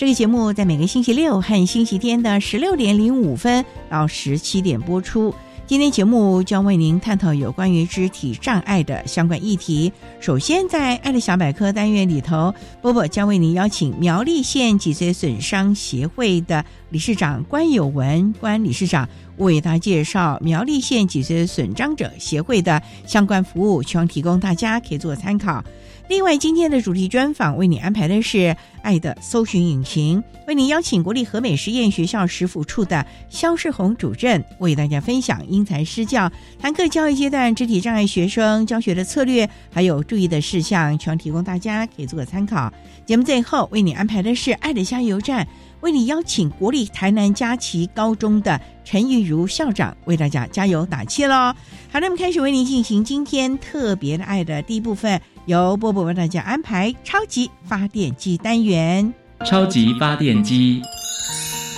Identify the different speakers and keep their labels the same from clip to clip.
Speaker 1: 这个节目在每个星期六和星期天的十六点零五分到十七点播出。今天节目将为您探讨有关于肢体障碍的相关议题。首先，在“爱的小百科”单元里头，波波将为您邀请苗栗县脊髓损伤协会的理事长关有文关理事长为大家介绍苗栗县脊髓损伤者协会的相关服务，希望提供大家可以做参考。另外，今天的主题专访为你安排的是“爱的搜寻引擎”，为你邀请国立和美实验学校食府处的肖世宏主任为大家分享因材施教，谈课教育阶段肢体障碍学生教学的策略，还有注意的事项，希望提供大家可以做个参考。节目最后为你安排的是“爱的加油站”，为你邀请国立台南佳琪高中的陈玉如校长为大家加油打气喽。好，那么开始为您进行今天特别的爱的第一部分。由波波为大家安排超级发电机单元。
Speaker 2: 超级发电机，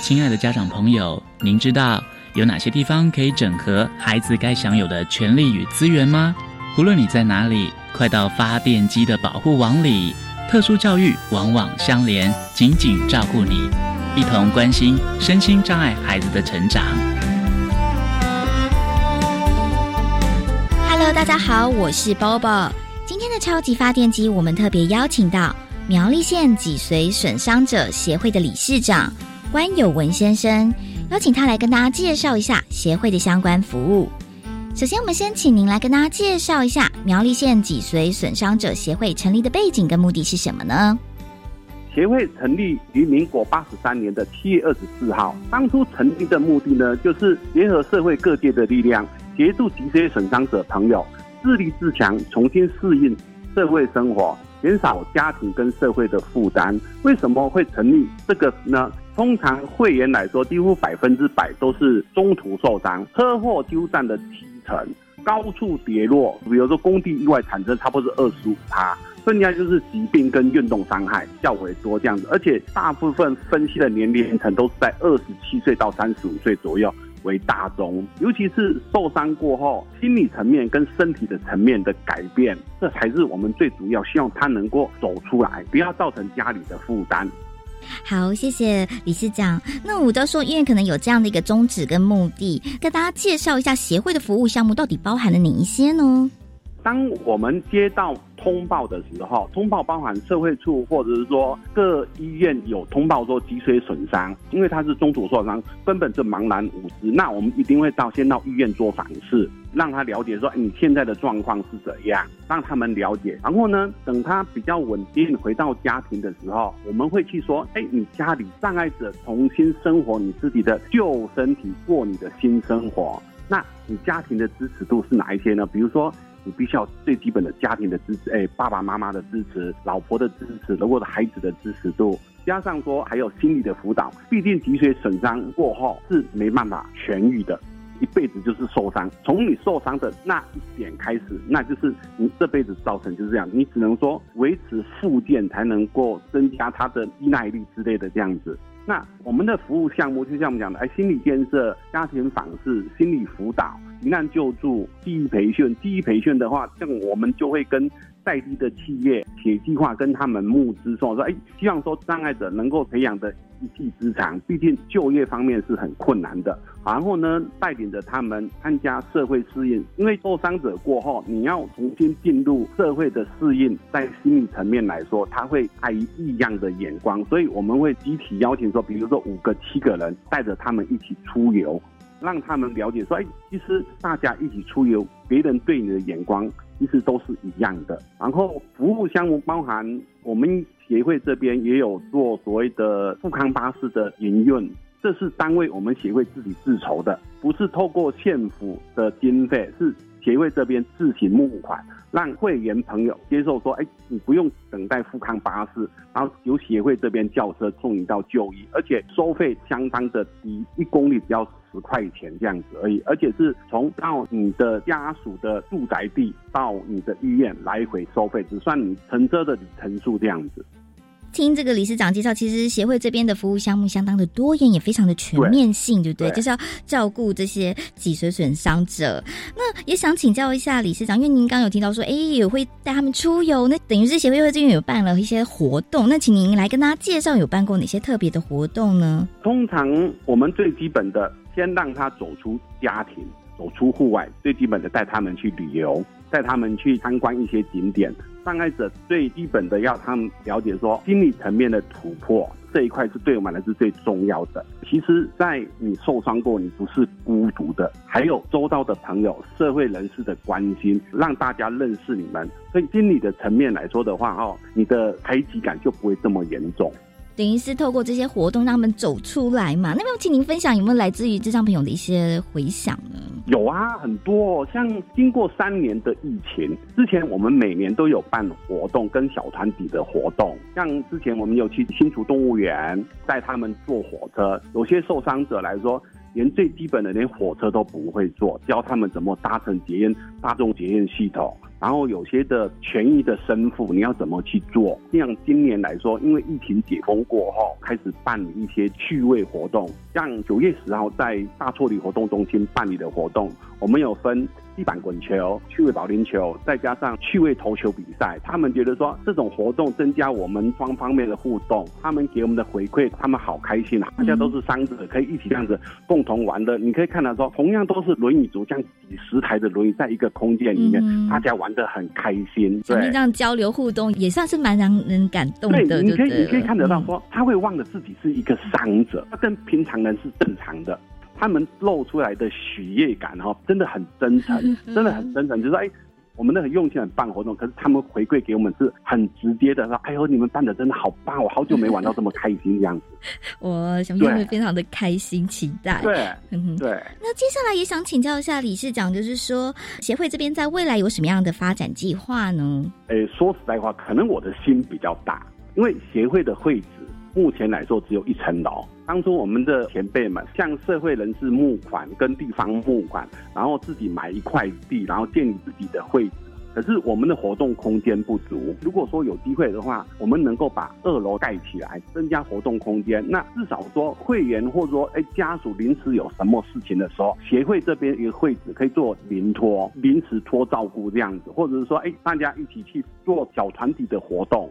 Speaker 2: 亲爱的家长朋友，您知道有哪些地方可以整合孩子该享有的权利与资源吗？无论你在哪里，快到发电机的保护网里。特殊教育往往相连，紧紧照顾你，一同关心身心障碍孩子的成长。
Speaker 3: Hello，大家好，我是 Bobo。今天的超级发电机，我们特别邀请到苗栗县脊髓损伤者协会的理事长关有文先生，邀请他来跟大家介绍一下协会的相关服务。首先，我们先请您来跟大家介绍一下苗栗县脊髓损伤者协会成立的背景跟目的是什么呢？
Speaker 4: 协会成立于民国八十三年的七月二十四号，当初成立的目的呢，就是联合社会各界的力量，协助脊髓损伤者朋友。自立自强，重新适应社会生活，减少家庭跟社会的负担。为什么会成立这个呢？通常会员来说，几乎百分之百都是中途受伤，车祸几乎占了七成，高处跌落，比如说工地意外产生，差不多是二十五趴，剩下就是疾病跟运动伤害较为多这样子。而且大部分分析的年龄层都是在二十七岁到三十五岁左右。为大宗，尤其是受伤过后，心理层面跟身体的层面的改变，这才是我们最主要希望他能够走出来，不要造成家里的负担。
Speaker 3: 好，谢谢理事长。那我都说，因为可能有这样的一个宗旨跟目的，跟大家介绍一下协会的服务项目到底包含了哪一些呢？
Speaker 4: 当我们接到。通报的时候，通报包含社会处或者是说各医院有通报说脊髓损伤，因为他是中途受伤，根本就茫然无知。那我们一定会到先到医院做访视，让他了解说你现在的状况是怎样，让他们了解。然后呢，等他比较稳定回到家庭的时候，我们会去说，哎，你家里障碍者重新生活你自己的旧身体，过你的新生活。那你家庭的支持度是哪一些呢？比如说。你必须要最基本的家庭的支持，哎，爸爸妈妈的支持，老婆的支持，如果是孩子的支持度，加上说还有心理的辅导。毕竟脊髓损伤过后是没办法痊愈的，一辈子就是受伤。从你受伤的那一点开始，那就是你这辈子造成就是这样。你只能说维持复健才能够增加他的依赖力之类的这样子。那我们的服务项目就像我们讲的，哎，心理建设、家庭访视、心理辅导、急难救助、记忆培训。记忆培训的话，像我们就会跟在地的企业、企业计划跟他们募资，说说，哎，希望说障碍者能够培养的一技之长。毕竟就业方面是很困难的。然后呢，带领着他们参加社会适应，因为受伤者过后，你要重新进入社会的适应，在心理层面来说，他会带异样的眼光，所以我们会集体邀请说，比如说五个、七个人带着他们一起出游，让他们了解说，哎，其实大家一起出游，别人对你的眼光其实都是一样的。然后服务项目包含我们协会这边也有做所谓的富康巴士的营运。这是单位我们协会自己自筹的，不是透过县府的经费，是协会这边自行募款，让会员朋友接受说，哎，你不用等待富康巴士，然后由协会这边叫车送你到就医，而且收费相当的低，一公里只要十块钱这样子而已，而且是从到你的家属的住宅地到你的医院来回收费，只算你乘车的里程数这样子。
Speaker 3: 听这个理事长介绍，其实协会这边的服务项目相当的多元，也非常的全面性，对不对？就是要照顾这些脊髓损伤者。那也想请教一下理事长，因为您刚有提到说，哎，也会带他们出游，那等于是协会这边有办了一些活动。那请您来跟大家介绍，有办过哪些特别的活动呢？
Speaker 4: 通常我们最基本的，先让他走出家庭，走出户外，最基本的带他们去旅游，带他们去参观一些景点。障碍者最基本的要他们了解说，心理层面的突破这一块是对我们来是最重要的。其实，在你受伤过，你不是孤独的，还有周遭的朋友、社会人士的关心，让大家认识你们。所以，心理的层面来说的话，哦，你的排挤感就不会这么严重。
Speaker 3: 等于是透过这些活动让他们走出来嘛？那么，请您分享有没有来自于智障朋友的一些回想呢？
Speaker 4: 有啊，很多。像经过三年的疫情，之前我们每年都有办活动跟小团体的活动。像之前我们有去新竹动物园带他们坐火车，有些受伤者来说，连最基本的连火车都不会坐，教他们怎么搭乘捷运大众捷运系统。然后有些的权益的申付，你要怎么去做？像今年来说，因为疫情解封过后，开始办理一些趣味活动，像九月十号在大错里活动中心办理的活动，我们有分。地板滚球、趣味保龄球，再加上趣味投球比赛，他们觉得说这种活动增加我们双方面的互动，他们给我们的回馈，他们好开心啊！大家都是伤者，可以一起这样子共同玩的。你可以看到说，同样都是轮椅族，像几十台的轮椅在一个空间里面，大家玩的很开心。
Speaker 3: 对，这样交流互动也算是蛮让人感动的。
Speaker 4: 对，你可以你可以看得到说，他会忘了自己是一个伤者，他跟平常人是正常的。他们露出来的喜悦感哈，真的很真诚，真的很真诚。就是说，哎，我们那很用心很办活动，可是他们回馈给我们是很直接的，说，哎呦，你们办的真的好棒，我好久没玩到这么开心这样子。
Speaker 3: 我想必会非常的开心，期待。
Speaker 4: 对，对。
Speaker 3: 那接下来也想请教一下理事长，就是说协会这边在未来有什么样的发展计划呢？
Speaker 4: 诶，说实在话，可能我的心比较大，因为协会的会址目前来说只有一层楼。当初我们的前辈们向社会人士募款，跟地方募款，然后自己买一块地，然后建立自己的会址。可是我们的活动空间不足。如果说有机会的话，我们能够把二楼盖起来，增加活动空间，那至少说会员或者说哎家属临时有什么事情的时候，协会这边一个会址可以做临托、临时托照顾这样子，或者是说哎大家一起去做小团体的活动。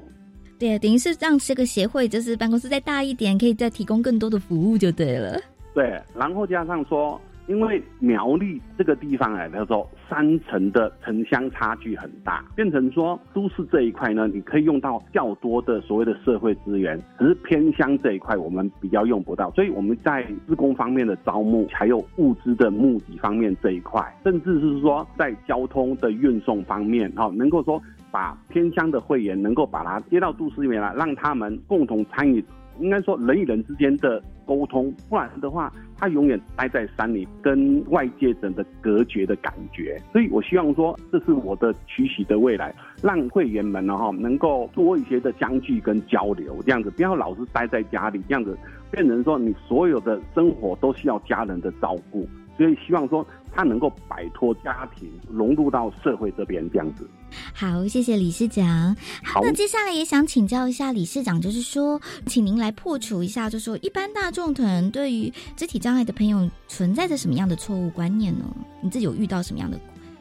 Speaker 3: 对，等于是让这个协会就是办公室再大一点，可以再提供更多的服务就对了。
Speaker 4: 对，然后加上说，因为苗栗这个地方来说，三层的城乡差距很大，变成说都市这一块呢，你可以用到较多的所谓的社会资源，只是偏乡这一块我们比较用不到，所以我们在施工方面的招募，还有物资的募集方面这一块，甚至是说在交通的运送方面，哈，能够说。把偏乡的会员能够把他接到都市里面来，让他们共同参与，应该说人与人之间的沟通，不然的话，他永远待在山里，跟外界人的隔绝的感觉。所以我希望说，这是我的取喜的未来，让会员们呢哈能够多一些的相聚跟交流，这样子不要老是待在家里，这样子变成说你所有的生活都需要家人的照顾。所以希望说，他能够摆脱家庭，融入到社会这边这样子。
Speaker 3: 好，谢谢理事长。
Speaker 4: 好，
Speaker 3: 那接下来也想请教一下理事长，就是说，请您来破除一下，就是说，一般大众可能对于肢体障碍的朋友存在着什么样的错误观念呢？你自己有遇到什么样的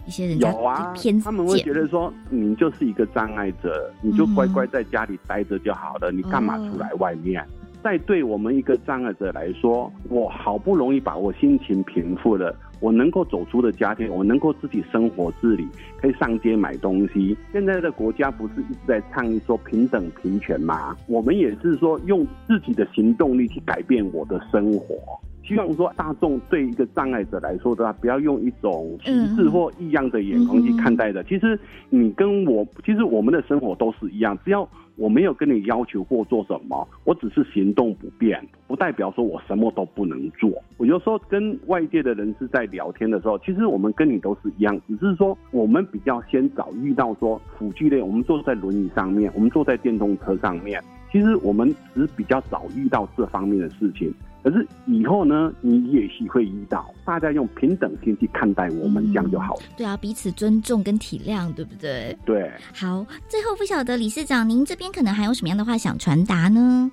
Speaker 3: 一些人家
Speaker 4: 有啊
Speaker 3: 偏见？
Speaker 4: 他们会觉得说，你就是一个障碍者，你就乖乖在家里待着就好了，你干嘛出来外面？在对我们一个障碍者来说，我好不容易把我心情平复了，我能够走出的家庭，我能够自己生活自理，可以上街买东西。现在的国家不是一直在倡议说平等平权吗？我们也是说用自己的行动力去改变我的生活。希望说大众对一个障碍者来说的话，不要用一种歧视或异样的眼光去看待的。其实你跟我，其实我们的生活都是一样，只要。我没有跟你要求过做什么，我只是行动不便，不代表说我什么都不能做。我有时候跟外界的人士在聊天的时候，其实我们跟你都是一样，只是说我们比较先早遇到说辅具类，我们坐在轮椅上面，我们坐在电动车上面，其实我们只比较早遇到这方面的事情。可是以后呢，你也许会遇到，大家用平等心去看待我们，这样就好了。
Speaker 3: 对啊，彼此尊重跟体谅，对不对？
Speaker 4: 对。
Speaker 3: 好，最后不晓得理事长，您这边可能还有什么样的话想传达呢？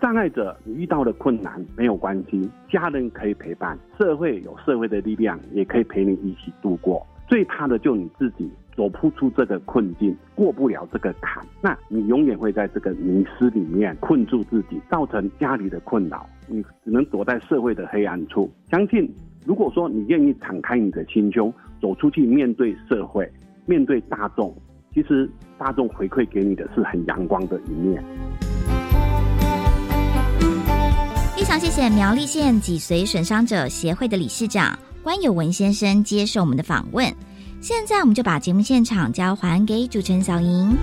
Speaker 4: 障碍者你遇到的困难没有关系，家人可以陪伴，社会有社会的力量，也可以陪你一起度过。最怕的就你自己。走不出这个困境，过不了这个坎，那你永远会在这个迷失里面困住自己，造成家里的困扰，你只能躲在社会的黑暗处。相信，如果说你愿意敞开你的心胸，走出去面对社会，面对大众，其实大众回馈给你的是很阳光的一面。
Speaker 3: 非常谢谢苗栗县脊髓损伤者协会的理事长关有文先生接受我们的访问。现在我们就把节目现场交还给主持人小莹。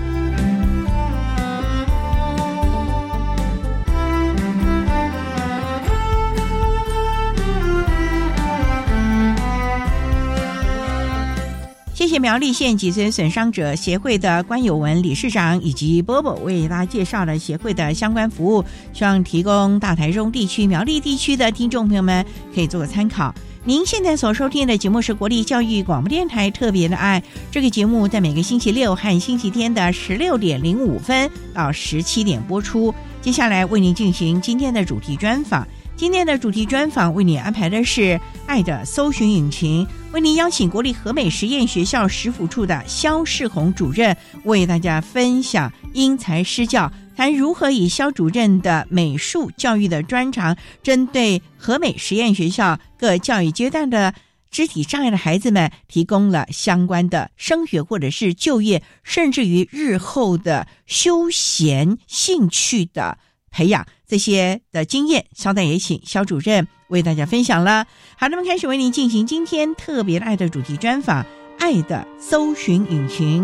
Speaker 1: 谢谢苗栗县脊髓损伤者协会的关友文理事长以及波波为大家介绍了协会的相关服务，希望提供大台中地区苗栗地区的听众朋友们可以做个参考。您现在所收听的节目是国立教育广播电台特别的爱，这个节目在每个星期六和星期天的十六点零五分到十七点播出。接下来为您进行今天的主题专访。今天的主题专访为你安排的是《爱的搜寻引擎》，为您邀请国立和美实验学校食府处的肖世宏主任为大家分享因材施教，谈如何以肖主任的美术教育的专长，针对和美实验学校各教育阶段的肢体障碍的孩子们，提供了相关的升学或者是就业，甚至于日后的休闲兴趣的。培养这些的经验，稍待也请肖主任为大家分享了。好，那么开始为您进行今天特别爱的主题专访，《爱的搜寻引擎》。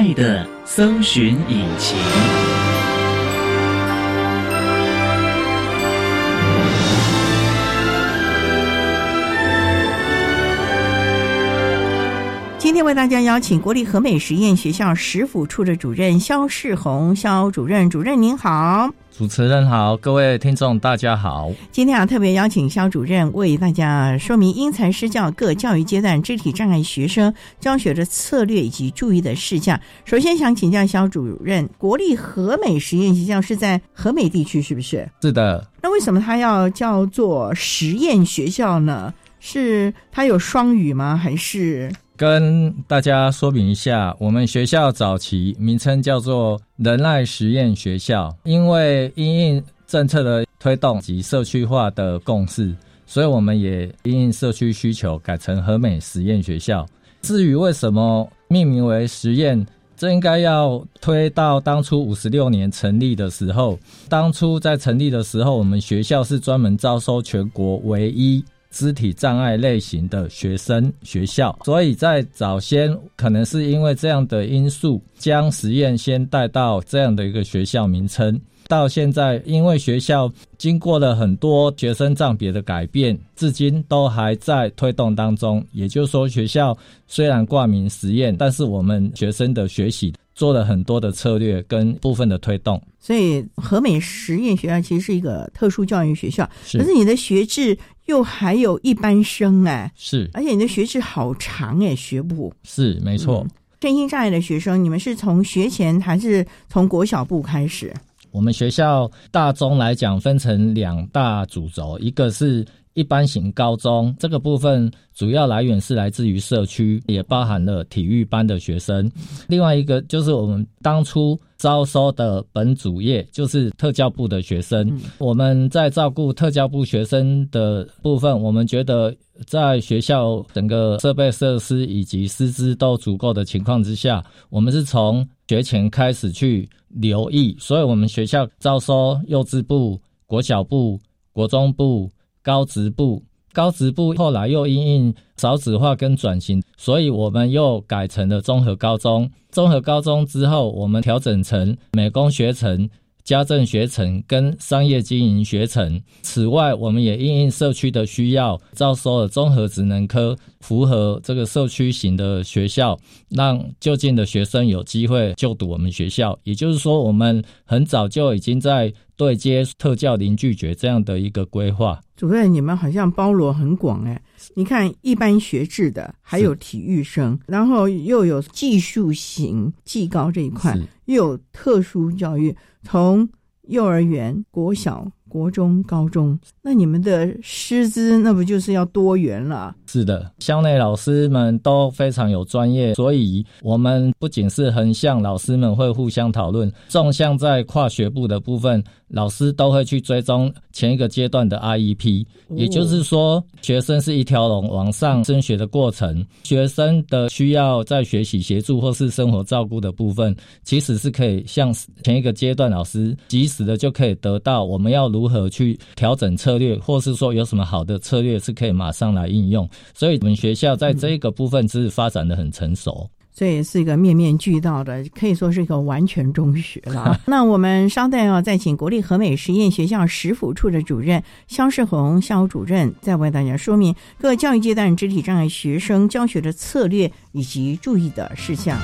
Speaker 2: 爱的搜寻引擎。
Speaker 1: 今天为大家邀请国立和美实验学校食府处的主任肖世红，肖主任，主任您好，
Speaker 5: 主持人好，各位听众大家好。
Speaker 1: 今天啊，特别邀请肖主任为大家说明因材施教各教育阶段肢体障碍学生教学的策略以及注意的事项。首先想请教肖主任，国立和美实验学校是在和美地区是不是？
Speaker 5: 是的。
Speaker 1: 那为什么它要叫做实验学校呢？是它有双语吗？还是？
Speaker 5: 跟大家说明一下，我们学校早期名称叫做仁爱实验学校，因为因应政策的推动及社区化的共识，所以我们也因应社区需求改成和美实验学校。至于为什么命名为实验，这应该要推到当初五十六年成立的时候。当初在成立的时候，我们学校是专门招收全国唯一。肢体障碍类型的学生学校，所以在早先可能是因为这样的因素，将实验先带到这样的一个学校名称。到现在，因为学校经过了很多学生账别的改变，至今都还在推动当中。也就是说，学校虽然挂名实验，但是我们学生的学习。做了很多的策略跟部分的推动。
Speaker 1: 所以和美实验学校其实是一个特殊教育学校，
Speaker 5: 是
Speaker 1: 可是你的学制又还有一般生哎，
Speaker 5: 是
Speaker 1: 而且你的学制好长哎，学部。
Speaker 5: 是没错。
Speaker 1: 身心障碍的学生，你们是从学前还是从国小部开始？
Speaker 5: 我们学校大中来讲分成两大主轴，一个是一般型高中，这个部分主要来源是来自于社区，也包含了体育班的学生。另外一个就是我们当初招收的本主业，就是特教部的学生。我们在照顾特教部学生的部分，我们觉得在学校整个设备设施以及师资都足够的情况之下，我们是从学前开始去留意，所以我们学校招收幼稚部、国小部、国中部、高职部。高职部后来又因应少子化跟转型，所以我们又改成了综合高中。综合高中之后，我们调整成美工学程、家政学程跟商业经营学程。此外，我们也因应社区的需要，招收了综合职能科，符合这个社区型的学校，让就近的学生有机会就读我们学校。也就是说，我们很早就已经在对接特教零拒绝这样的一个规划。
Speaker 1: 主任，你们好像包罗很广哎。你看，一般学制的，还有体育生，然后又有技术型技高这一块，又有特殊教育，从幼儿园、国小、国中、高中，那你们的师资那不就是要多元了？
Speaker 5: 是的，校内老师们都非常有专业，所以我们不仅是横向老师们会互相讨论，纵向在跨学部的部分，老师都会去追踪前一个阶段的 IEP，也就是说，学生是一条龙往上升学的过程，学生的需要在学习协助或是生活照顾的部分，其实是可以向前一个阶段老师及时的就可以得到我们要如何去调整策略，或是说有什么好的策略是可以马上来应用。所以我们学校在这个部分是发展的很成熟。
Speaker 1: 这也是一个面面俱到的，可以说是一个完全中学了。那我们稍待要再请国立和美实验学校食府处的主任肖世红肖主任，再为大家说明各教育阶段肢体障碍学生教学的策略以及注意的事项。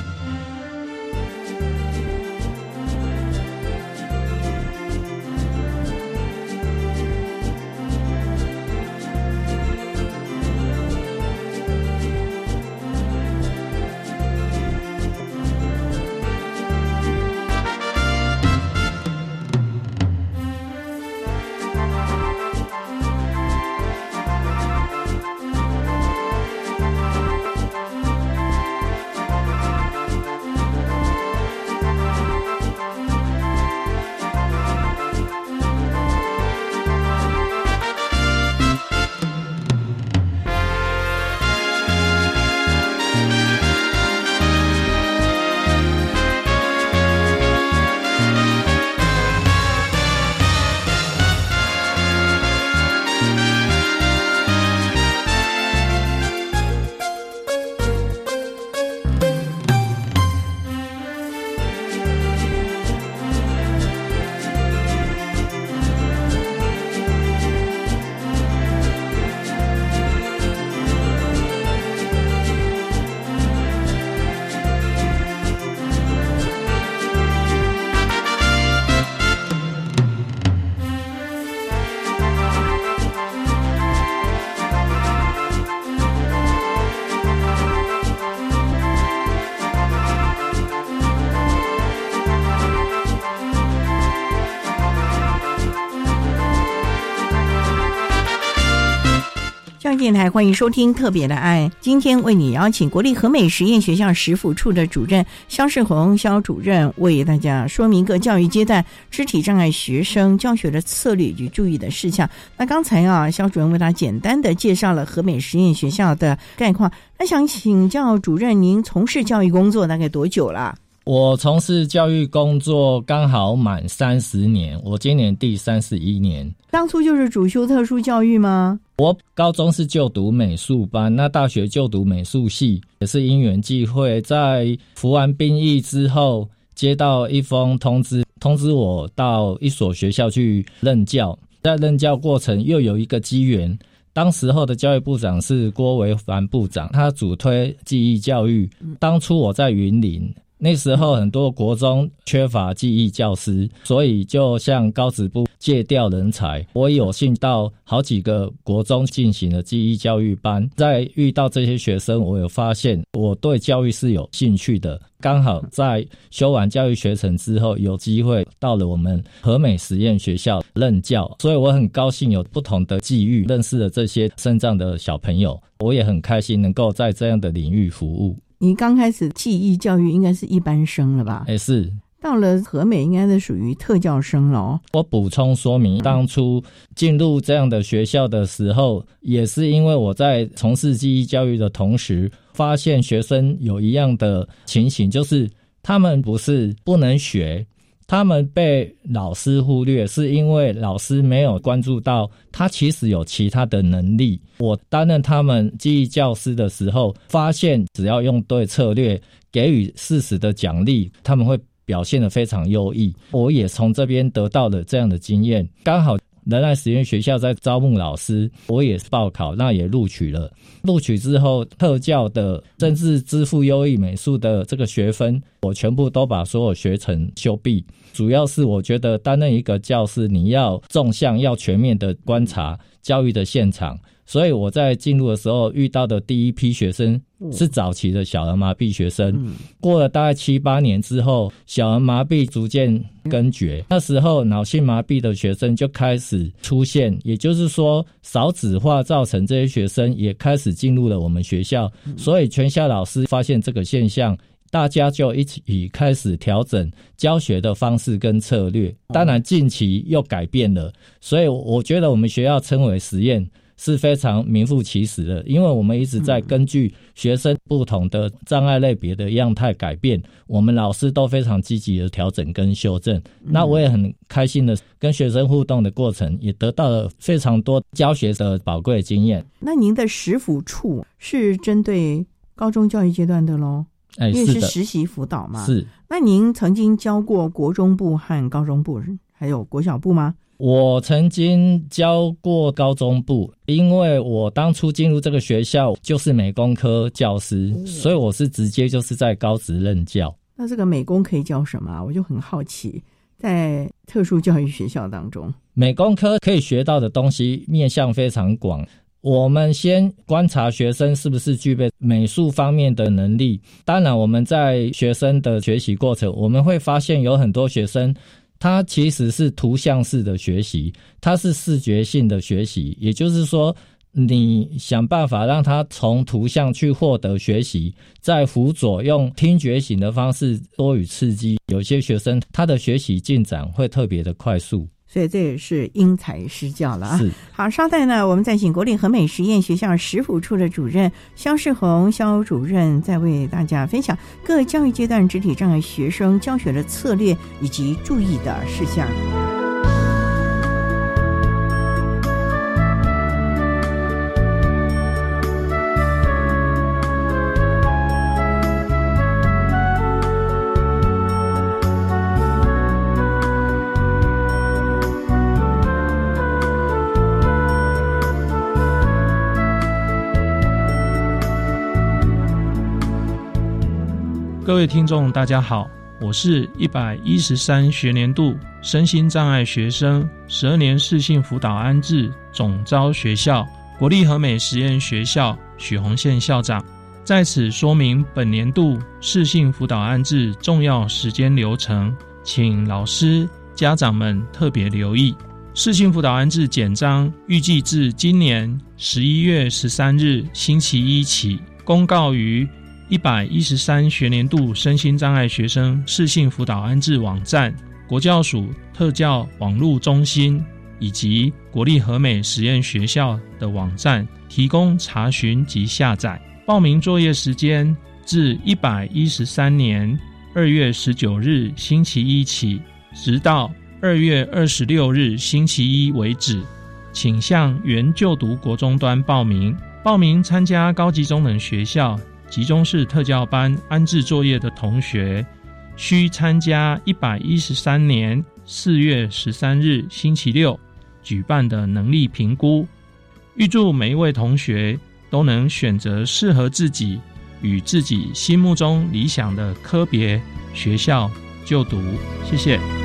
Speaker 1: 电台欢迎收听《特别的爱》，今天为你邀请国立和美实验学校食府处的主任肖世红肖主任，为大家说明各教育阶段肢体障碍学生教学的策略与注意的事项。那刚才啊，肖主任为大家简单的介绍了和美实验学校的概况。那想请教主任，您从事教育工作大概多久了？
Speaker 5: 我从事教育工作刚好满三十年，我今年第三十一年。
Speaker 1: 当初就是主修特殊教育吗？
Speaker 5: 我高中是就读美术班，那大学就读美术系，也是因缘际会，在服完兵役之后，接到一封通知，通知我到一所学校去任教。在任教过程又有一个机缘，当时候的教育部长是郭维凡部长，他主推记忆教育。当初我在云林。那时候很多国中缺乏记忆教师，所以就向高职部借调人才。我有幸到好几个国中进行了记忆教育班，在遇到这些学生，我有发现我对教育是有兴趣的。刚好在修完教育学程之后，有机会到了我们和美实验学校任教，所以我很高兴有不同的际遇，认识了这些身障的小朋友。我也很开心能够在这样的领域服务。
Speaker 1: 你刚开始记忆教育应该是一般生了吧？
Speaker 5: 哎，是
Speaker 1: 到了和美应该是属于特教生了。
Speaker 5: 我补充说明，当初进入这样的学校的时候，也是因为我在从事记忆教育的同时，发现学生有一样的情形，就是他们不是不能学。他们被老师忽略，是因为老师没有关注到他其实有其他的能力。我担任他们记忆教师的时候，发现只要用对策略，给予适时的奖励，他们会表现得非常优异。我也从这边得到了这样的经验，刚好。仁爱实验学校在招募老师，我也是报考，那也录取了。录取之后，特教的甚至支付优异美术的这个学分，我全部都把所有学程修毕。主要是我觉得担任一个教师，你要纵向、要全面的观察教育的现场。所以我在进入的时候遇到的第一批学生是早期的小儿麻痹学生，过了大概七八年之后，小儿麻痹逐渐根绝，那时候脑性麻痹的学生就开始出现，也就是说少子化造成这些学生也开始进入了我们学校，所以全校老师发现这个现象，大家就一起开始调整教学的方式跟策略，当然近期又改变了，所以我觉得我们学校称为实验。是非常名副其实的，因为我们一直在根据学生不同的障碍类别的样态改变，我们老师都非常积极的调整跟修正。那我也很开心的跟学生互动的过程，也得到了非常多教学的宝贵经验。
Speaker 1: 那您的实辅处是针对高中教育阶段的喽？
Speaker 5: 哎，
Speaker 1: 因为
Speaker 5: 是的，
Speaker 1: 实习辅导嘛。
Speaker 5: 是。
Speaker 1: 那您曾经教过国中部和高中部，还有国小部吗？
Speaker 5: 我曾经教过高中部，因为我当初进入这个学校就是美工科教师，所以我是直接就是在高职任教。
Speaker 1: 那这个美工可以教什么？我就很好奇，在特殊教育学校当中，
Speaker 5: 美工科可以学到的东西面向非常广。我们先观察学生是不是具备美术方面的能力。当然，我们在学生的学习过程，我们会发现有很多学生。它其实是图像式的学习，它是视觉性的学习，也就是说，你想办法让他从图像去获得学习，在辅佐用听觉型的方式多与刺激，有些学生他的学习进展会特别的快速。
Speaker 1: 所以这也是因材施教了啊！好，稍待呢，我们再请国立和美实验学校食府处的主任肖世宏肖主任，再为大家分享各教育阶段肢体障碍学生教学的策略以及注意的事项。
Speaker 6: 各位听众，大家好，我是一百一十三学年度身心障碍学生十二年适性辅导安置总招学校国立和美实验学校许宏宪校长，在此说明本年度适性辅导安置重要时间流程，请老师、家长们特别留意。适性辅导安置简章预计自今年十一月十三日星期一起公告于。一百一十三学年度身心障碍学生适性辅导安置网站、国教署特教网络中心以及国立和美实验学校的网站提供查询及下载。报名作业时间自一百一十三年二月十九日星期一起，直到二月二十六日星期一为止，请向原就读国中端报名。报名参加高级中等学校。集中式特教班安置作业的同学，需参加一百一十三年四月十三日星期六举办的能力评估。预祝每一位同学都能选择适合自己与自己心目中理想的科别学校就读。谢谢。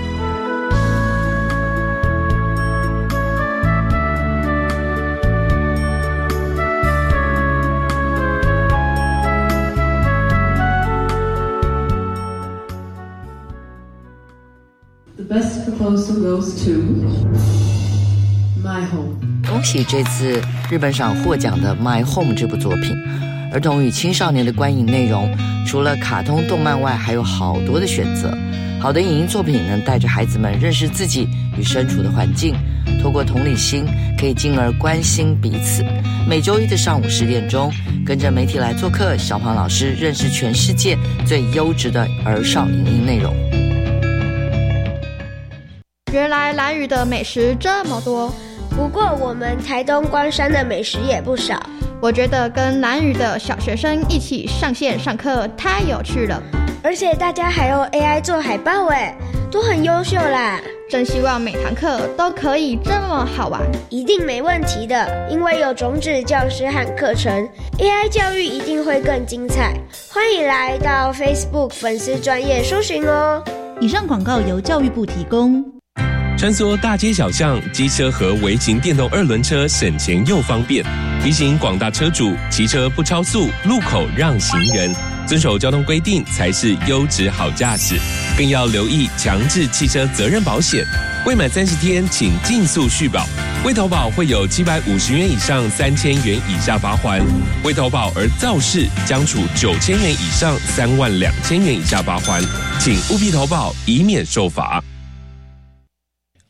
Speaker 7: 恭喜这次日本赏获奖的《My Home》这部作品。儿童与青少年的观影内容，除了卡通动漫外，还有好多的选择。好的影音作品能带着孩子们认识自己与身处的环境，透过同理心，可以进而关心彼此。每周一的上午十点钟，跟着媒体来做客，小黄老师认识全世界最优质的儿少影音内容。
Speaker 8: 原来兰屿的美食这么多，
Speaker 9: 不过我们台东关山的美食也不少。
Speaker 8: 我觉得跟兰屿的小学生一起上线上课太有趣了，
Speaker 9: 而且大家还用 AI 做海报，哎，都很优秀啦！
Speaker 8: 真希望每堂课都可以这么好玩，
Speaker 9: 一定没问题的，因为有种子教师和课程，AI 教育一定会更精彩。欢迎来到 Facebook 粉丝专业搜寻哦。
Speaker 10: 以上广告由教育部提供。
Speaker 11: 穿梭大街小巷，机车和微型电动二轮车省钱又方便。提醒广大车主，骑车不超速，路口让行人，遵守交通规定才是优质好驾驶。更要留意强制汽车责任保险，未满三十天请尽速续保。未投保会有七百五十元以上三千元以下罚款，未投保而肇事将处九千元以上三万两千元以下罚款，请务必投保，以免受罚。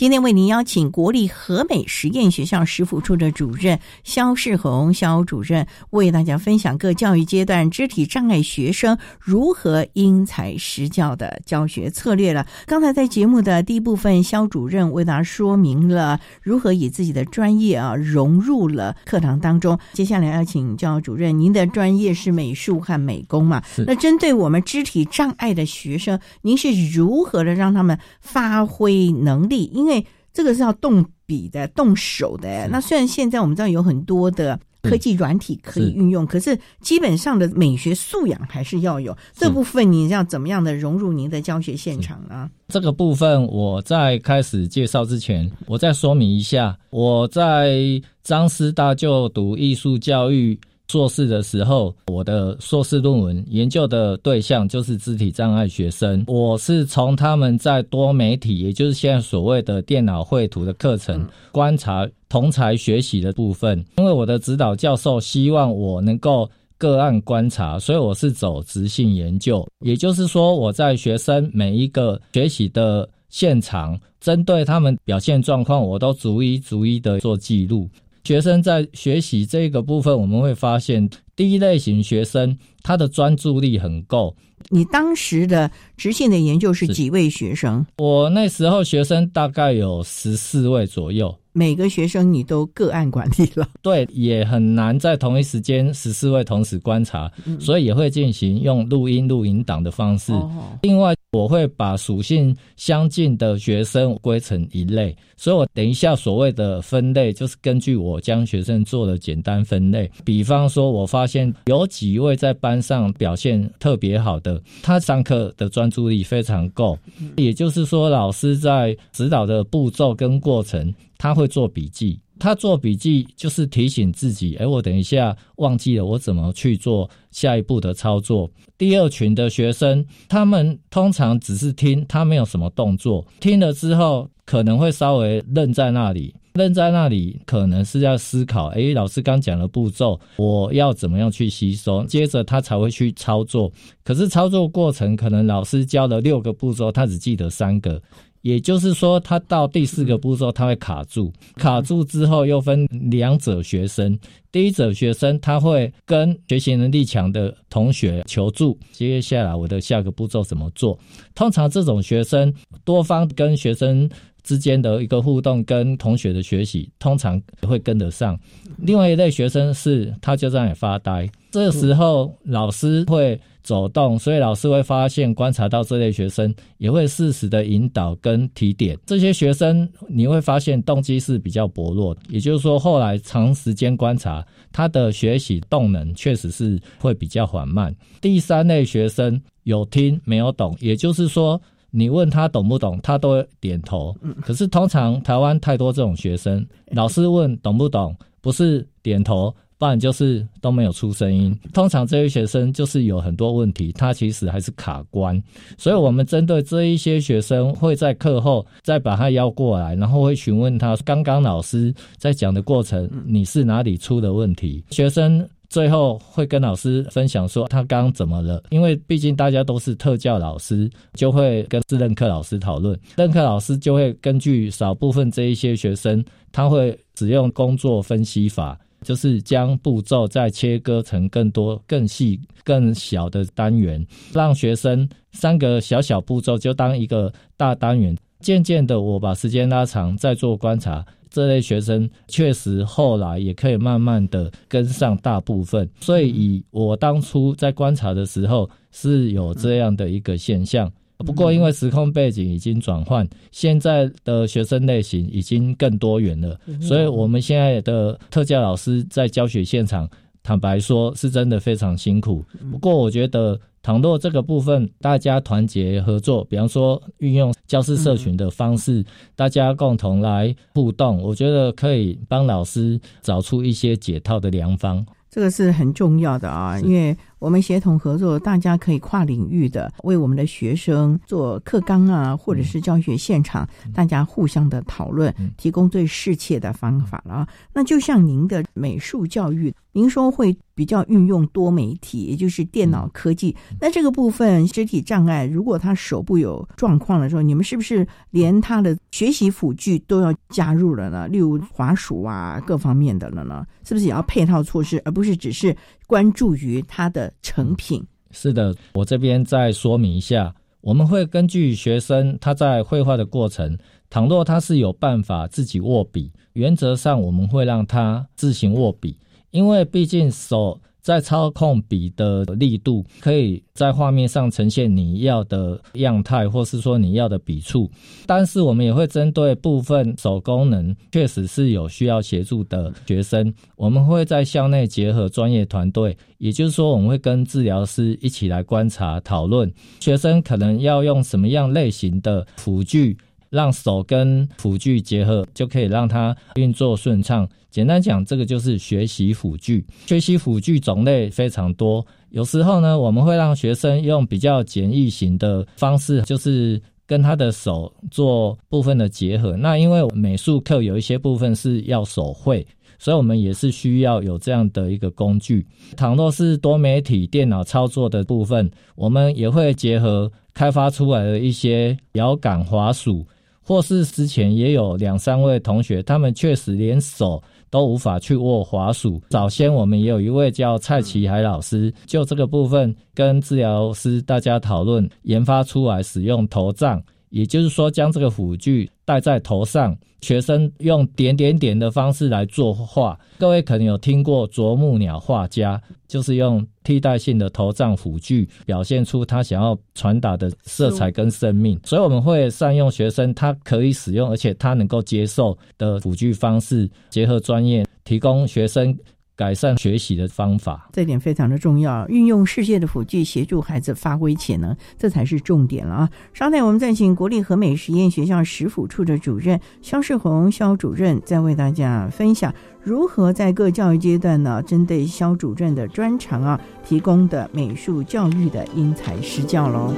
Speaker 1: 今天为您邀请国立和美实验学校食辅处的主任肖世红肖主任，为大家分享各教育阶段肢体障碍学生如何因材施教的教学策略了。刚才在节目的第一部分，肖主任为大家说明了如何以自己的专业啊融入了课堂当中。接下来要请教主任，您的专业是美术和美工嘛？那针对我们肢体障碍的学生，您是如何的让他们发挥能力？因为这个是要动笔的、动手的。那虽然现在我们知道有很多的科技软体可以运用，可是基本上的美学素养还是要有。这部分你要怎么样的融入您的教学现场呢？
Speaker 5: 这个部分我在开始介绍之前，我再说明一下。我在张师大就读艺术教育。硕士的时候，我的硕士论文研究的对象就是肢体障碍学生。我是从他们在多媒体，也就是现在所谓的电脑绘图的课程，观察同才学习的部分。因为我的指导教授希望我能够个案观察，所以我是走直性研究。也就是说，我在学生每一个学习的现场，针对他们表现状况，我都逐一逐一的做记录。学生在学习这个部分，我们会发现，第一类型学生他的专注力很够。
Speaker 1: 你当时的直线的研究是几位学生？
Speaker 5: 我那时候学生大概有十四位左右。
Speaker 1: 每个学生你都个案管理了，
Speaker 5: 对，也很难在同一时间十四位同时观察，所以也会进行用录音录音档的方式。另外，我会把属性相近的学生归成一类，所以我等一下所谓的分类，就是根据我将学生做了简单分类。比方说，我发现有几位在班上表现特别好的，他上课的专注力非常够，也就是说，老师在指导的步骤跟过程。他会做笔记，他做笔记就是提醒自己，哎，我等一下忘记了，我怎么去做下一步的操作。第二群的学生，他们通常只是听，他没有什么动作，听了之后可能会稍微愣在那里。愣在那里，可能是要思考：诶，老师刚讲的步骤，我要怎么样去吸收？接着他才会去操作。可是操作过程，可能老师教了六个步骤，他只记得三个。也就是说，他到第四个步骤，他会卡住。卡住之后，又分两者学生。第一者学生，他会跟学习能力强的同学求助。接下来，我的下个步骤怎么做？通常这种学生，多方跟学生。之间的一个互动跟同学的学习，通常会跟得上。另外一类学生是，他就在那里发呆。这个时候，老师会走动，所以老师会发现、观察到这类学生，也会适时的引导跟提点。这些学生你会发现动机是比较薄弱，也就是说，后来长时间观察，他的学习动能确实是会比较缓慢。第三类学生有听没有懂，也就是说。你问他懂不懂，他都点头。可是通常台湾太多这种学生，老师问懂不懂，不是点头，不然就是都没有出声音。通常这些学生就是有很多问题，他其实还是卡关。所以我们针对这一些学生，会在课后再把他邀过来，然后会询问他刚刚老师在讲的过程，你是哪里出的问题？学生。最后会跟老师分享说他刚怎么了，因为毕竟大家都是特教老师，就会跟自任课老师讨论，任课老师就会根据少部分这一些学生，他会使用工作分析法，就是将步骤再切割成更多、更细、更小的单元，让学生三个小小步骤就当一个大单元，渐渐的我把时间拉长，再做观察。这类学生确实后来也可以慢慢的跟上大部分，所以以我当初在观察的时候是有这样的一个现象。不过因为时空背景已经转换，现在的学生类型已经更多元了，所以我们现在的特教老师在教学现场，坦白说是真的非常辛苦。不过我觉得。倘若这个部分大家团结合作，比方说运用教师社群的方式，大家共同来互动，我觉得可以帮老师找出一些解套的良方。
Speaker 1: 这个是很重要的啊，因为。我们协同合作，大家可以跨领域的为我们的学生做课纲啊，或者是教学现场，大家互相的讨论，提供最适切的方法了。那就像您的美术教育，您说会比较运用多媒体，也就是电脑科技。那这个部分肢体障碍，如果他手部有状况的时候，你们是不是连他的学习辅具都要加入了呢？例如滑鼠啊，各方面的了呢？是不是也要配套措施，而不是只是？关注于它的成品
Speaker 5: 是的，我这边再说明一下，我们会根据学生他在绘画的过程，倘若他是有办法自己握笔，原则上我们会让他自行握笔，因为毕竟手。在操控笔的力度，可以在画面上呈现你要的样态，或是说你要的笔触。但是我们也会针对部分手功能确实是有需要协助的学生，我们会在校内结合专业团队，也就是说我们会跟治疗师一起来观察讨论学生可能要用什么样类型的辅具。让手跟辅具结合，就可以让它运作顺畅。简单讲，这个就是学习辅具。学习辅具种类非常多，有时候呢，我们会让学生用比较简易型的方式，就是跟他的手做部分的结合。那因为美术课有一些部分是要手绘，所以我们也是需要有这样的一个工具。倘若是多媒体电脑操作的部分，我们也会结合开发出来的一些遥感滑鼠。或是之前也有两三位同学，他们确实连手都无法去握滑鼠。早先我们也有一位叫蔡奇海老师，就这个部分跟治疗师大家讨论，研发出来使用头杖，也就是说将这个辅具戴在头上。学生用点点点的方式来作画，各位可能有听过啄木鸟画家，就是用替代性的头杖辅具，表现出他想要传达的色彩跟生命。所以我们会善用学生他可以使用，而且他能够接受的辅具方式，结合专业，提供学生。改善学习的方法。
Speaker 1: 这点非常的重要，运用世界的辅具协助孩子发挥潜能，这才是重点了啊！稍待，我们再请国立和美实验学校食辅处的主任肖世红肖主任，再为大家分享如何在各教育阶段呢，针对肖主任的专长啊，提供的美术教育的因材施教喽。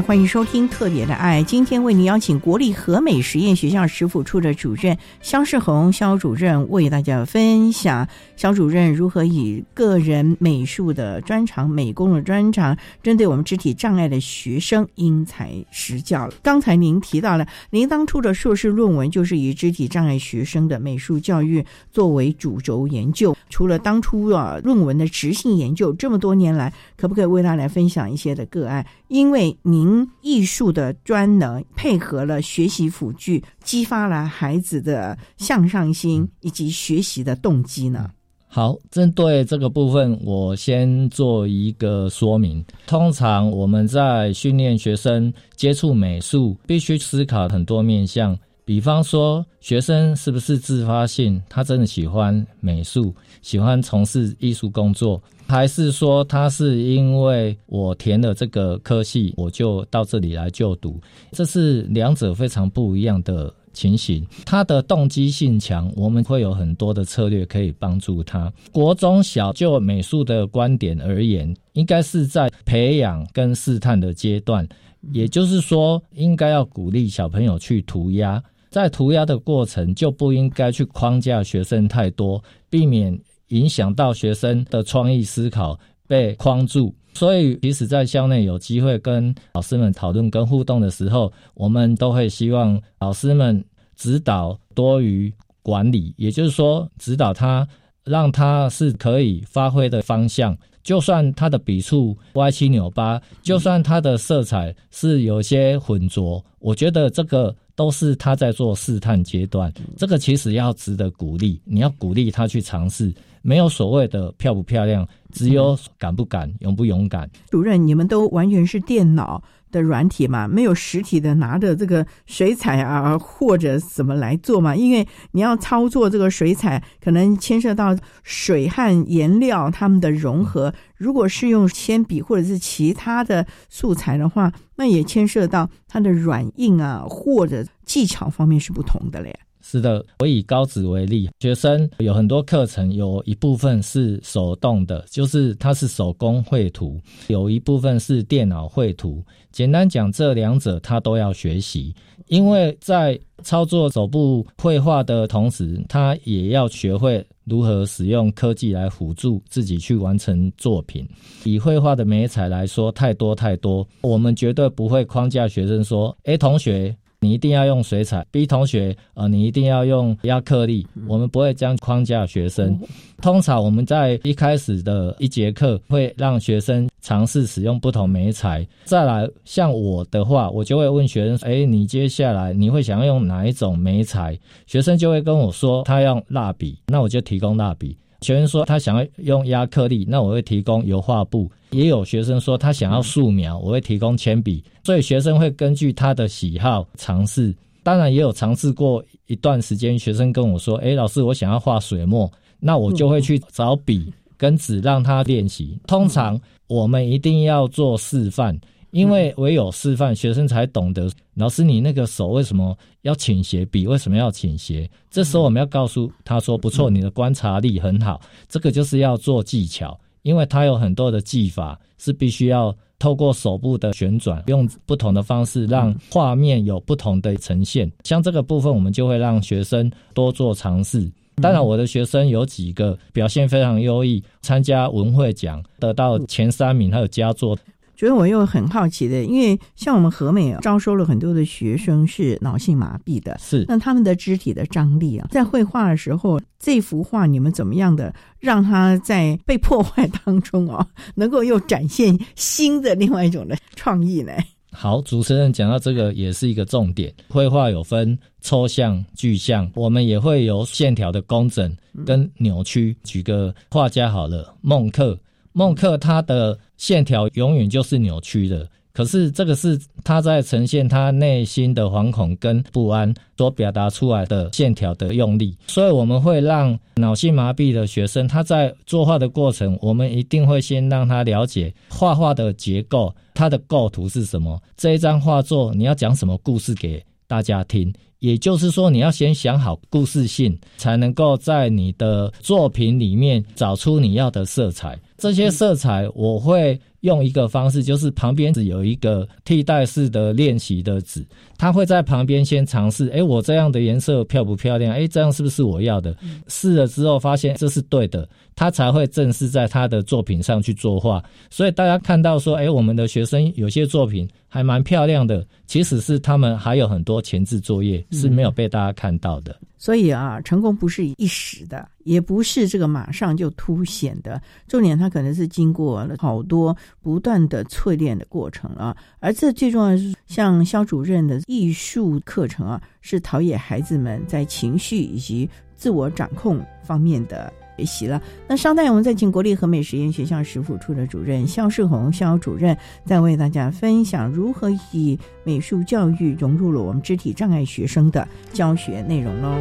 Speaker 1: 欢迎收听特别的爱，今天为您邀请国立和美实验学校食府处的主任肖世宏肖主任为大家分享肖主任如何以个人美术的专长、美工的专长，针对我们肢体障碍的学生因材施教。刚才您提到了，您当初的硕士论文就是以肢体障碍学生的美术教育作为主轴研究。除了当初啊论文的执行研究，这么多年来，可不可以为大家来分享一些的个案？因为您艺术的专能配合了学习辅具，激发了孩子的向上心以及学习的动机呢？
Speaker 5: 好，针对这个部分，我先做一个说明。通常我们在训练学生接触美术，必须思考很多面向。比方说，学生是不是自发性，他真的喜欢美术，喜欢从事艺术工作？还是说他是因为我填了这个科系，我就到这里来就读？这是两者非常不一样的情形。他的动机性强，我们会有很多的策略可以帮助他。国中小就美术的观点而言，应该是在培养跟试探的阶段，也就是说，应该要鼓励小朋友去涂鸦。在涂鸦的过程，就不应该去框架学生太多，避免。影响到学生的创意思考被框住，所以即使在校内有机会跟老师们讨论跟互动的时候，我们都会希望老师们指导多于管理，也就是说，指导他，让他是可以发挥的方向。就算他的笔触歪七扭八，就算他的色彩是有些浑浊，我觉得这个都是他在做试探阶段，这个其实要值得鼓励，你要鼓励他去尝试。没有所谓的漂不漂亮，只有敢不敢、勇不勇敢。
Speaker 1: 主任，你们都完全是电脑的软体嘛？没有实体的拿着这个水彩啊，或者怎么来做嘛？因为你要操作这个水彩，可能牵涉到水和颜料它们的融合。如果是用铅笔或者是其他的素材的话，那也牵涉到它的软硬啊，或者技巧方面是不同的嘞。
Speaker 5: 是的，我以高职为例，学生有很多课程，有一部分是手动的，就是它是手工绘图；有一部分是电脑绘图。简单讲，这两者他都要学习，因为在操作手部绘画的同时，他也要学会如何使用科技来辅助自己去完成作品。以绘画的美彩来说，太多太多，我们绝对不会框架学生说：“诶，同学。”你一定要用水彩，B 同学，呃，你一定要用亚克力。我们不会这样框架学生。通常我们在一开始的一节课会让学生尝试使用不同媒材。再来，像我的话，我就会问学生：，哎，你接下来你会想要用哪一种媒材？学生就会跟我说他要蜡笔，那我就提供蜡笔。学生说他想要用亚克力，那我会提供油画布。也有学生说他想要素描，我会提供铅笔。所以学生会根据他的喜好尝试。当然也有尝试过一段时间，学生跟我说：“诶，老师，我想要画水墨。”那我就会去找笔跟纸让他练习。通常我们一定要做示范，因为唯有示范，学生才懂得。老师，你那个手为什么要倾斜？笔为什么要倾斜？这时候我们要告诉他说：“不错，你的观察力很好。”这个就是要做技巧。因为它有很多的技法，是必须要透过手部的旋转，用不同的方式让画面有不同的呈现。像这个部分，我们就会让学生多做尝试。当然，我的学生有几个表现非常优异，参加文会奖得到前三名，还有佳作。
Speaker 1: 觉得我又很好奇的，因为像我们和美招收了很多的学生是脑性麻痹的，
Speaker 5: 是
Speaker 1: 那他们的肢体的张力啊，在绘画的时候，这幅画你们怎么样的让他在被破坏当中啊，能够又展现新的另外一种的创意呢？
Speaker 5: 好，主持人讲到这个也是一个重点，绘画有分抽象、具象，我们也会有线条的工整跟扭曲。举个画家好了，孟克。孟克他的线条永远就是扭曲的，可是这个是他在呈现他内心的惶恐跟不安所表达出来的线条的用力，所以我们会让脑性麻痹的学生他在作画的过程，我们一定会先让他了解画画的结构，它的构图是什么，这一张画作你要讲什么故事给大家听。也就是说，你要先想好故事性，才能够在你的作品里面找出你要的色彩。这些色彩，我会用一个方式，就是旁边只有一个替代式的练习的纸，他会在旁边先尝试。哎，我这样的颜色漂不漂亮？哎，这样是不是我要的？试了之后发现这是对的，他才会正式在他的作品上去作画。所以大家看到说，哎，我们的学生有些作品还蛮漂亮的，其实是他们还有很多前置作业是没有被大家看到的。
Speaker 1: 所以啊，成功不是一时的，也不是这个马上就凸显的。重点，它可能是经过了好多不断的淬炼的过程啊。而这最重要的是，像肖主任的艺术课程啊，是陶冶孩子们在情绪以及自我掌控方面的。学习了。那稍待，我们再请国立和美实验学校食府处的主任肖世红肖主任，再为大家分享如何以美术教育融入了我们肢体障碍学生的教学内容喽。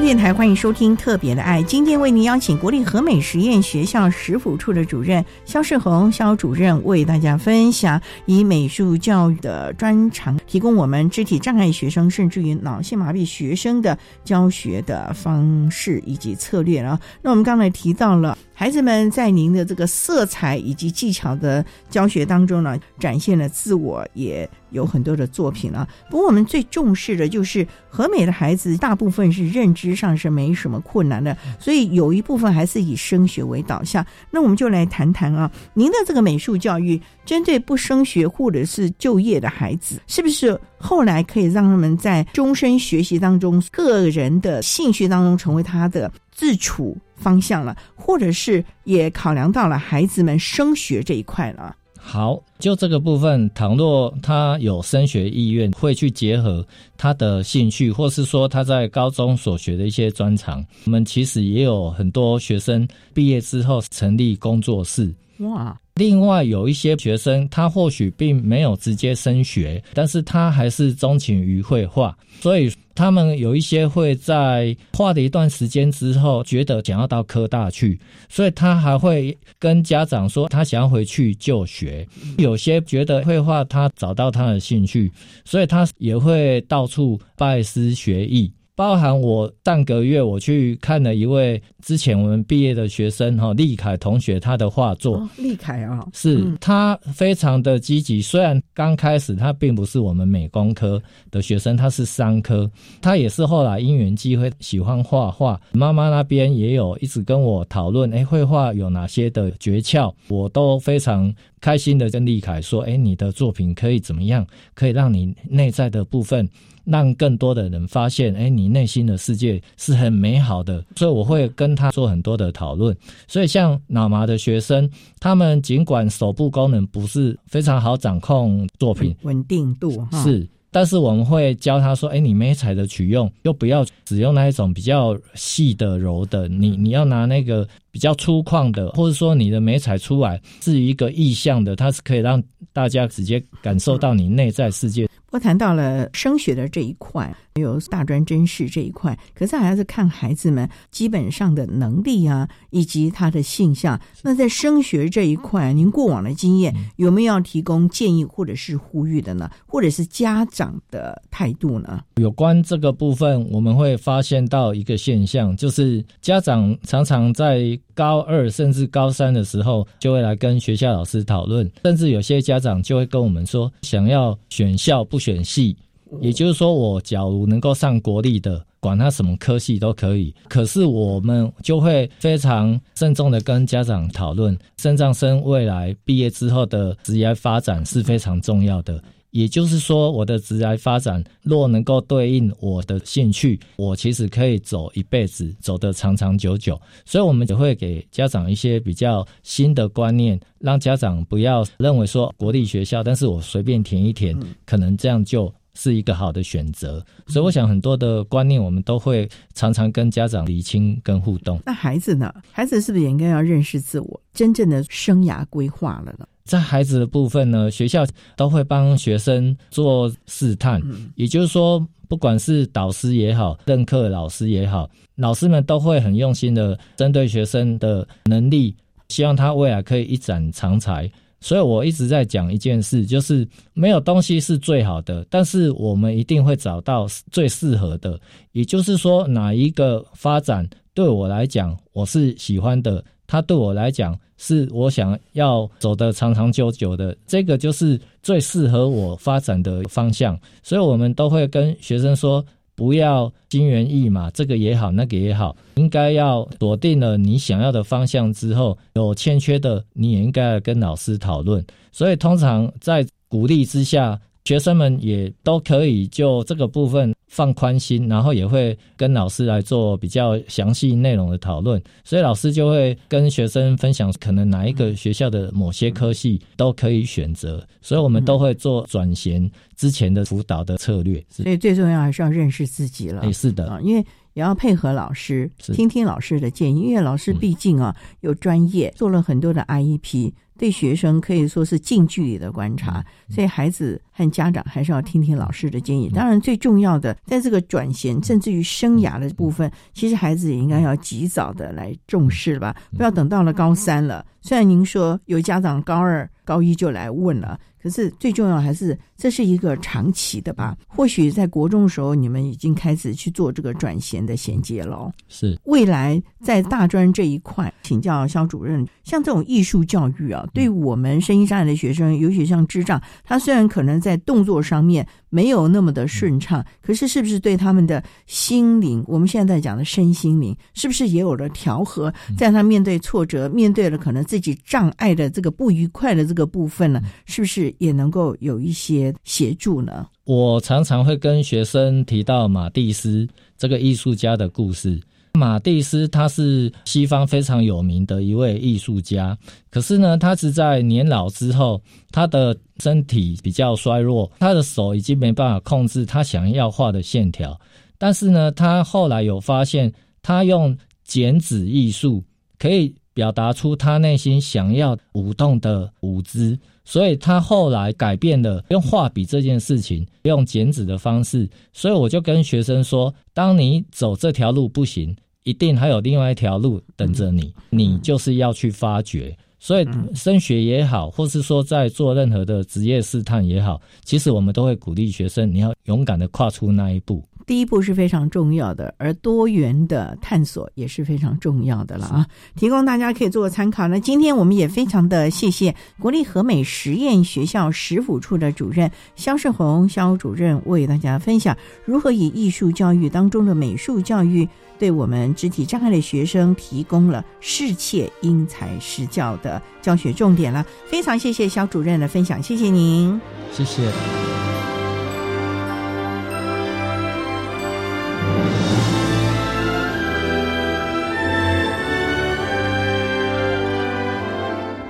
Speaker 1: 电台欢迎收听《特别的爱》，今天为您邀请国立和美实验学校食府处的主任肖世红肖主任为大家分享以美术教育的专长，提供我们肢体障碍学生甚至于脑性麻痹学生的教学的方式以及策略啊。那我们刚才提到了。孩子们在您的这个色彩以及技巧的教学当中呢，展现了自我，也有很多的作品啊。不过我们最重视的就是和美的孩子，大部分是认知上是没什么困难的，所以有一部分还是以升学为导向。那我们就来谈谈啊，您的这个美术教育针对不升学或者是就业的孩子，是不是后来可以让他们在终身学习当中，个人的兴趣当中成为他的自处？方向了，或者是也考量到了孩子们升学这一块了。
Speaker 5: 好，就这个部分，倘若他有升学意愿，会去结合他的兴趣，或是说他在高中所学的一些专长。我们其实也有很多学生毕业之后成立工作室。哇！另外有一些学生，他或许并没有直接升学，但是他还是钟情于绘画，所以。他们有一些会在画了一段时间之后，觉得想要到科大去，所以他还会跟家长说他想要回去就学。有些觉得绘画他找到他的兴趣，所以他也会到处拜师学艺。包含我上个月我去看了一位之前我们毕业的学生哈，立凯同学他的画作。
Speaker 1: 立凯啊，
Speaker 5: 是他非常的积极。虽然刚开始他并不是我们美工科的学生，他是商科，他也是后来因缘机会喜欢画画。妈妈那边也有一直跟我讨论，哎，绘画有哪些的诀窍，我都非常开心的跟立凯说，哎，你的作品可以怎么样，可以让你内在的部分。让更多的人发现，哎，你内心的世界是很美好的，所以我会跟他做很多的讨论。所以像脑麻的学生，他们尽管手部功能不是非常好掌控作品
Speaker 1: 稳定度
Speaker 5: 是，但是我们会教他说，哎，你美彩的取用又不要只用那一种比较细的柔的，你你要拿那个比较粗犷的，或者说你的美彩出来是一个意象的，它是可以让大家直接感受到你内在世界。
Speaker 1: 我谈到了升学的这一块，有大专真试这一块，可是还是看孩子们基本上的能力啊，以及他的性向。那在升学这一块，您过往的经验有没有要提供建议或者是呼吁的呢？或者是家长的态度呢？
Speaker 5: 有关这个部分，我们会发现到一个现象，就是家长常常在高二甚至高三的时候，就会来跟学校老师讨论，甚至有些家长就会跟我们说，想要选校不。选系，也就是说，我假如能够上国立的，管他什么科系都可以。可是我们就会非常慎重的跟家长讨论，肾脏生未来毕业之后的职业发展是非常重要的。也就是说，我的职业发展若能够对应我的兴趣，我其实可以走一辈子，走得长长久久。所以，我们也会给家长一些比较新的观念，让家长不要认为说国立学校，但是我随便填一填，可能这样就是一个好的选择。所以，我想很多的观念，我们都会常常跟家长理清跟互动。
Speaker 1: 那孩子呢？孩子是不是也应该要认识自我，真正的生涯规划了呢？
Speaker 5: 在孩子的部分呢，学校都会帮学生做试探，也就是说，不管是导师也好，任课老师也好，老师们都会很用心的针对学生的能力，希望他未来可以一展长才。所以我一直在讲一件事，就是没有东西是最好的，但是我们一定会找到最适合的。也就是说，哪一个发展对我来讲我是喜欢的，它对我来讲。是我想要走的长长久久的，这个就是最适合我发展的方向。所以，我们都会跟学生说，不要心猿意马，这个也好，那个也好，应该要锁定了你想要的方向之后，有欠缺的，你也应该跟老师讨论。所以，通常在鼓励之下。学生们也都可以就这个部分放宽心，然后也会跟老师来做比较详细内容的讨论，所以老师就会跟学生分享，可能哪一个学校的某些科系都可以选择，所以我们都会做转衔之前的辅导的策略。
Speaker 1: 所以最重要还是要认识自己了。
Speaker 5: 哎，是的
Speaker 1: 啊，因为也要配合老师，听听老师的建议，因为老师毕竟啊有专业，做了很多的 IEP。对学生可以说是近距离的观察，所以孩子和家长还是要听听老师的建议。当然，最重要的在这个转衔甚至于生涯的部分，其实孩子也应该要及早的来重视吧，不要等到了高三了。虽然您说有家长高二、高一就来问了。可是最重要还是这是一个长期的吧？或许在国中的时候，你们已经开始去做这个转衔的衔接了。
Speaker 5: 是
Speaker 1: 未来在大专这一块，请教肖主任，像这种艺术教育啊，对我们声音障碍的学生，尤其像智障，他虽然可能在动作上面没有那么的顺畅，可是是不是对他们的心灵，我们现在在讲的身心灵，是不是也有了调和？在他面对挫折、面对了可能自己障碍的这个不愉快的这个部分呢？是不是？也能够有一些协助呢。
Speaker 5: 我常常会跟学生提到马蒂斯这个艺术家的故事。马蒂斯他是西方非常有名的一位艺术家，可是呢，他是在年老之后，他的身体比较衰弱，他的手已经没办法控制他想要画的线条。但是呢，他后来有发现，他用剪纸艺术可以表达出他内心想要舞动的舞姿。所以他后来改变了用画笔这件事情，用剪纸的方式。所以我就跟学生说：，当你走这条路不行，一定还有另外一条路等着你，你就是要去发掘。所以升学也好，或是说在做任何的职业试探也好，其实我们都会鼓励学生，你要勇敢的跨出那一步。
Speaker 1: 第一步是非常重要的，而多元的探索也是非常重要的了啊！提供大家可以做个参考。那今天我们也非常的谢谢国立和美实验学校食府处的主任肖世红肖主任为大家分享如何以艺术教育当中的美术教育，对我们肢体障碍的学生提供了适切因材施教的教学重点了。非常谢谢肖主任的分享，谢谢您，
Speaker 5: 谢谢。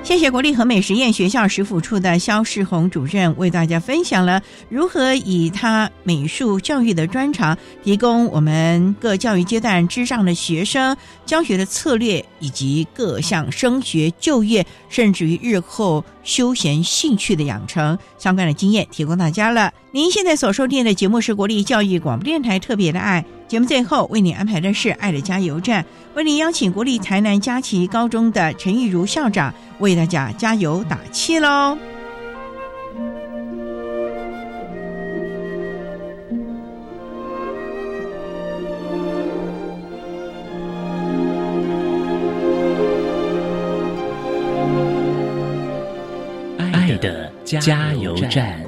Speaker 1: 谢谢国立和美实验学校食府处的肖世红主任为大家分享了如何以他美术教育的专长，提供我们各教育阶段之上的学生教学的策略，以及各项升学、就业，甚至于日后休闲兴趣的养成相关的经验，提供大家了。您现在所收听的节目是国立教育广播电台特别的爱节目，最后为您安排的是爱的加油站，为您邀请国立台南嘉琪高中的陈玉如校长。为大家加油打气喽！
Speaker 2: 爱的加油站。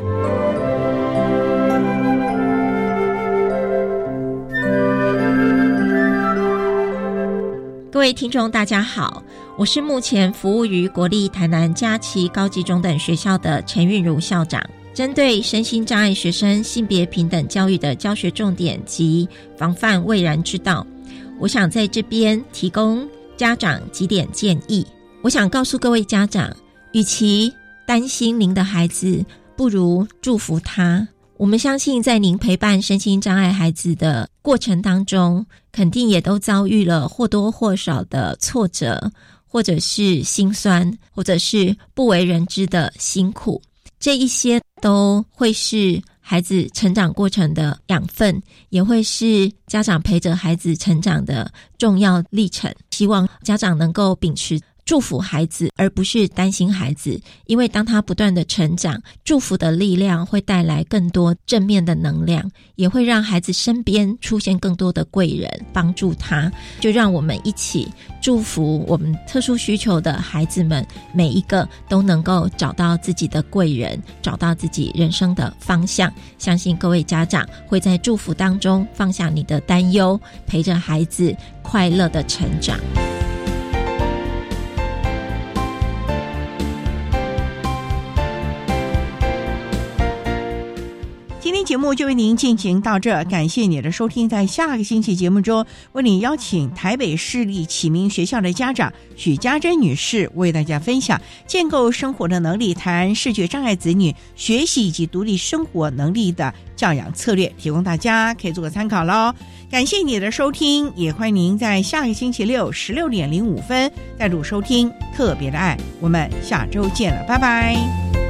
Speaker 12: 各位听众，大家好。我是目前服务于国立台南佳琪高级中等学校的陈韵如校长，针对身心障碍学生性别平等教育的教学重点及防范未然之道，我想在这边提供家长几点建议。我想告诉各位家长，与其担心您的孩子，不如祝福他。我们相信，在您陪伴身心障碍孩子的过程当中，肯定也都遭遇了或多或少的挫折。或者是心酸，或者是不为人知的辛苦，这一些都会是孩子成长过程的养分，也会是家长陪着孩子成长的重要历程。希望家长能够秉持。祝福孩子，而不是担心孩子，因为当他不断的成长，祝福的力量会带来更多正面的能量，也会让孩子身边出现更多的贵人帮助他。就让我们一起祝福我们特殊需求的孩子们，每一个都能够找到自己的贵人，找到自己人生的方向。相信各位家长会在祝福当中放下你的担忧，陪着孩子快乐的成长。
Speaker 1: 节目就为您进行到这，感谢你的收听。在下个星期节目中，为您邀请台北市立启明学校的家长许家珍女士为大家分享建构生活的能力，谈视觉障碍子女学习以及独立生活能力的教养策略，提供大家可以做个参考喽。感谢你的收听，也欢迎您在下个星期六十六点零五分再度收听特别的爱。我们下周见了，拜拜。